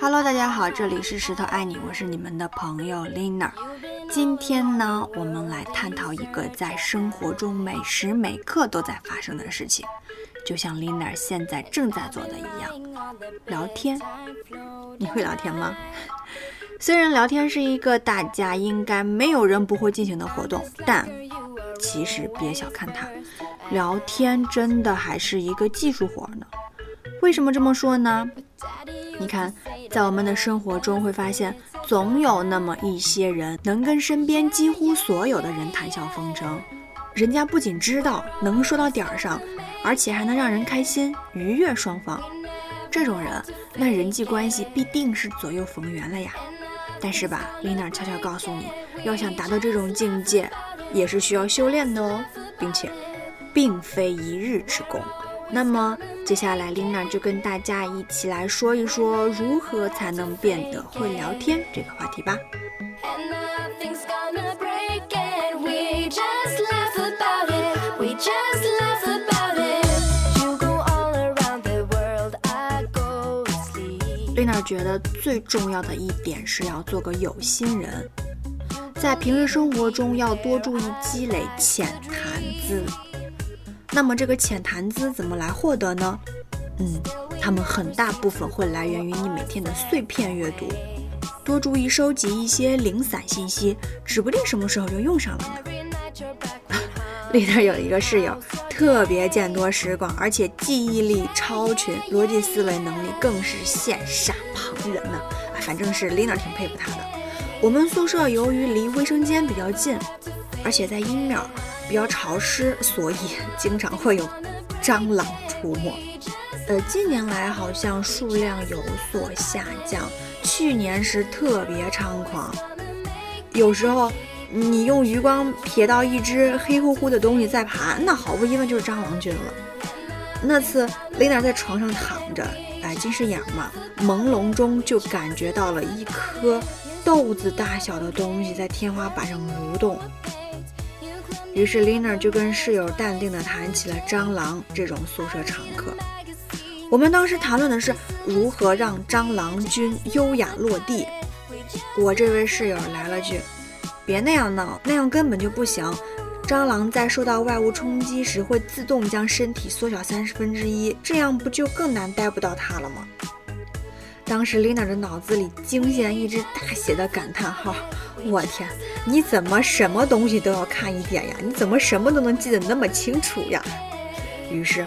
Hello，大家好，这里是石头爱你，我是你们的朋友 Lina。今天呢，我们来探讨一个在生活中每时每刻都在发生的事情，就像 Lina 现在正在做的一样，聊天。你会聊天吗？虽然聊天是一个大家应该没有人不会进行的活动，但其实别小看它，聊天真的还是一个技术活呢。为什么这么说呢？你看，在我们的生活中会发现，总有那么一些人能跟身边几乎所有的人谈笑风生，人家不仅知道能说到点儿上，而且还能让人开心，愉悦双方。这种人，那人际关系必定是左右逢源了呀。但是吧，Lina 悄悄告诉你，要想达到这种境界，也是需要修炼的哦，并且，并非一日之功。那么接下来，Lina 就跟大家一起来说一说如何才能变得会聊天这个话题吧。Lina 觉得最重要的一点是要做个有心人，在平时生活中要多注意积累浅谈资。那么这个浅谈资怎么来获得呢？嗯，他们很大部分会来源于你每天的碎片阅读，多注意收集一些零散信息，指不定什么时候就用上了呢。里头有一个室友，特别见多识广，而且记忆力超群，逻辑思维能力更是羡煞旁人呢。啊反正是 Lina 挺佩服他的。我们宿舍由于离卫生间比较近，而且在阴面。比较潮湿，所以经常会有蟑螂出没。呃，近年来好像数量有所下降，去年是特别猖狂。有时候你用余光瞥到一只黑乎乎的东西在爬，那毫无疑问就是蟑螂菌了。那次雷娜在床上躺着，哎，近视眼嘛，朦胧中就感觉到了一颗豆子大小的东西在天花板上蠕动。于是 Lina 就跟室友淡定地谈起了蟑螂这种宿舍常客。我们当时谈论的是如何让蟑螂君优雅落地。我这位室友来了句：“别那样闹，那样根本就不行。蟑螂在受到外物冲击时会自动将身体缩小三十分之一，这样不就更难逮不到它了吗？”当时 Lina 的脑子里惊现一只大写的感叹号。我天，你怎么什么东西都要看一点呀？你怎么什么都能记得那么清楚呀？于是，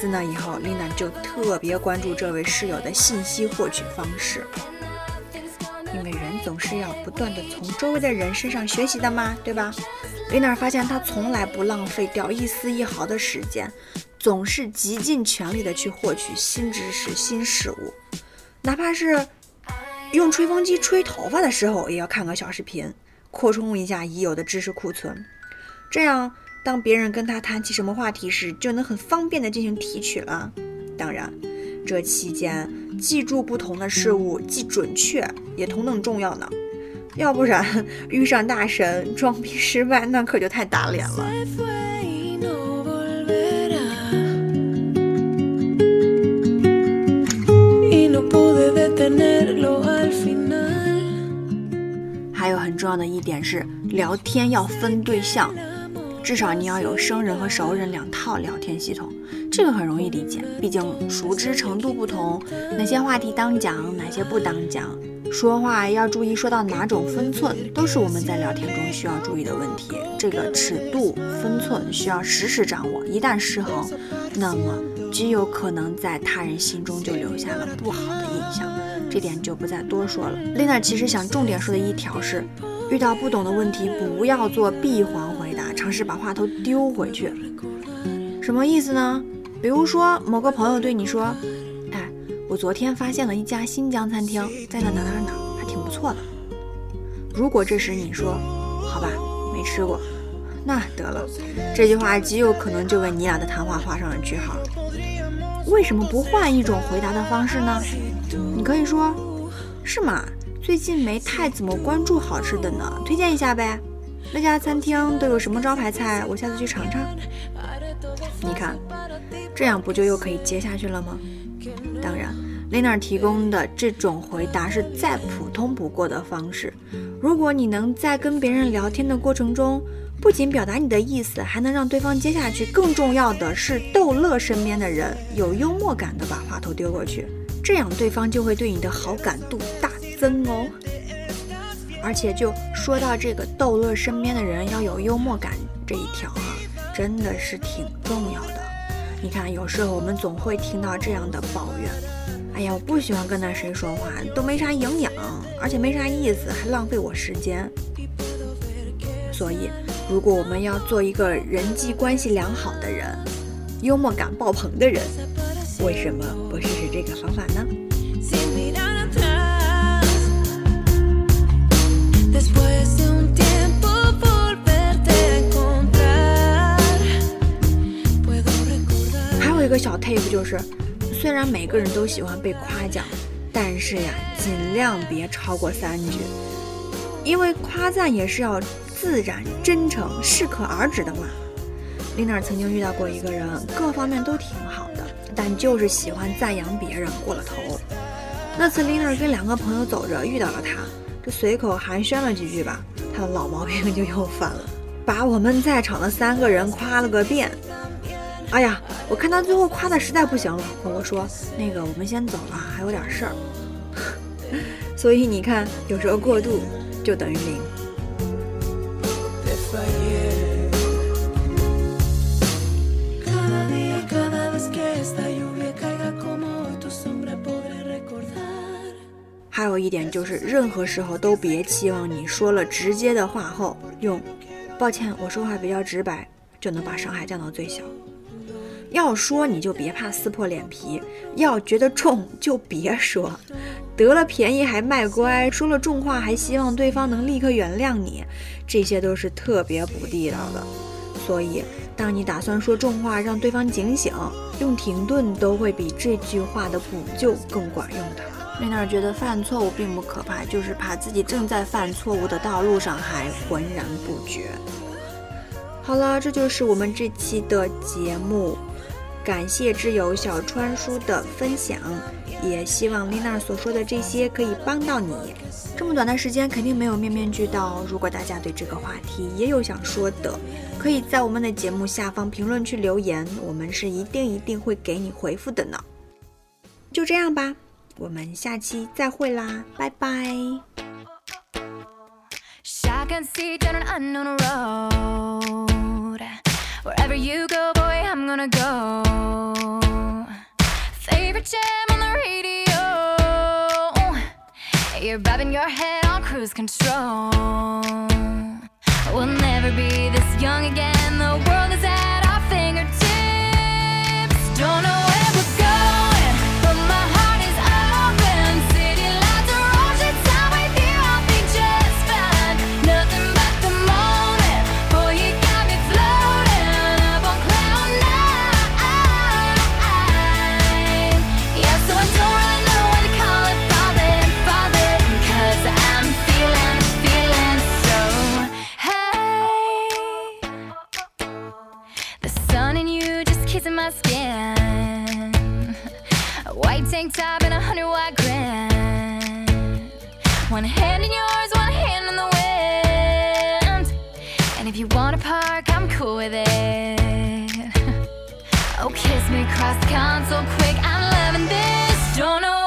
自那以后，丽娜就特别关注这位室友的信息获取方式，因为人总是要不断的从周围的人身上学习的嘛，对吧？丽娜发现她从来不浪费掉一丝一毫的时间，总是极尽全力的去获取新知识、新事物，哪怕是。用吹风机吹头发的时候，也要看个小视频，扩充一下已有的知识库存。这样，当别人跟他谈起什么话题时，就能很方便的进行提取了。当然，这期间记住不同的事物，既准确也同等重要呢。要不然遇上大神装逼失败，那可就太打脸了。还有很重要的一点是，聊天要分对象，至少你要有生人和熟人两套聊天系统。这个很容易理解，毕竟熟知程度不同，哪些话题当讲，哪些不当讲，说话要注意说到哪种分寸，都是我们在聊天中需要注意的问题。这个尺度分寸需要时时掌握，一旦失衡，那么。极有可能在他人心中就留下了不好的印象，这点就不再多说了。Lina 其实想重点说的一条是，遇到不懂的问题不要做闭环回答，尝试把话头丢回去。什么意思呢？比如说某个朋友对你说：“哎，我昨天发现了一家新疆餐厅，在哪哪哪哪，还挺不错的。”如果这时你说：“好吧，没吃过。”那得了，这句话极有可能就为你俩的谈话画上了句号。为什么不换一种回答的方式呢？你可以说：“是吗？最近没太怎么关注好吃的呢，推荐一下呗。那家餐厅都有什么招牌菜？我下次去尝尝。”你看，这样不就又可以接下去了吗？当然，Lina 提供的这种回答是再普通不过的方式。如果你能在跟别人聊天的过程中，不仅表达你的意思，还能让对方接下去，更重要的是逗乐身边的人，有幽默感的把话头丢过去，这样对方就会对你的好感度大增哦。而且就说到这个逗乐身边的人要有幽默感这一条哈，真的是挺重要的。你看，有时候我们总会听到这样的抱怨：“哎呀，我不喜欢跟那谁说话，都没啥营养，而且没啥意思，还浪费我时间。”所以，如果我们要做一个人际关系良好的人，幽默感爆棚的人，为什么不试试这个方法呢？一个小 tip 就是，虽然每个人都喜欢被夸奖，但是呀，尽量别超过三句，因为夸赞也是要自然、真诚、适可而止的嘛。Lina 曾经遇到过一个人，各方面都挺好的，但就是喜欢赞扬别人过了头。那次 Lina 跟两个朋友走着，遇到了他，就随口寒暄了几句吧，他的老毛病就又犯了，把我们在场的三个人夸了个遍。哎呀，我看他最后夸的实在不行了，和我说：“那个，我们先走了，还有点事儿。” 所以你看，有时候过度就等于零。一点就是，任何时候都别期望你说了直接的话后，用“抱歉，我说话比较直白”就能把伤害降到最小。要说你就别怕撕破脸皮，要觉得重就别说，得了便宜还卖乖，说了重话还希望对方能立刻原谅你，这些都是特别不地道的。所以，当你打算说重话让对方警醒，用停顿都会比这句话的补救更管用的。瑞娜觉得犯错误并不可怕，就是怕自己正在犯错误的道路上还浑然不觉。好了，这就是我们这期的节目。感谢挚友小川叔的分享，也希望丽娜所说的这些可以帮到你。这么短的时间肯定没有面面俱到，如果大家对这个话题也有想说的，可以在我们的节目下方评论区留言，我们是一定一定会给你回复的呢。就这样吧，我们下期再会啦，拜拜。Wherever you go, boy, I'm gonna go. Favorite jam on the radio. You're bobbing your head on cruise control. We'll never be this young again. The world is at Tank top and a hundred watt grin. One hand in yours, one hand in the wind. And if you wanna park, I'm cool with it. oh, kiss me cross console quick. I'm loving this. Don't know.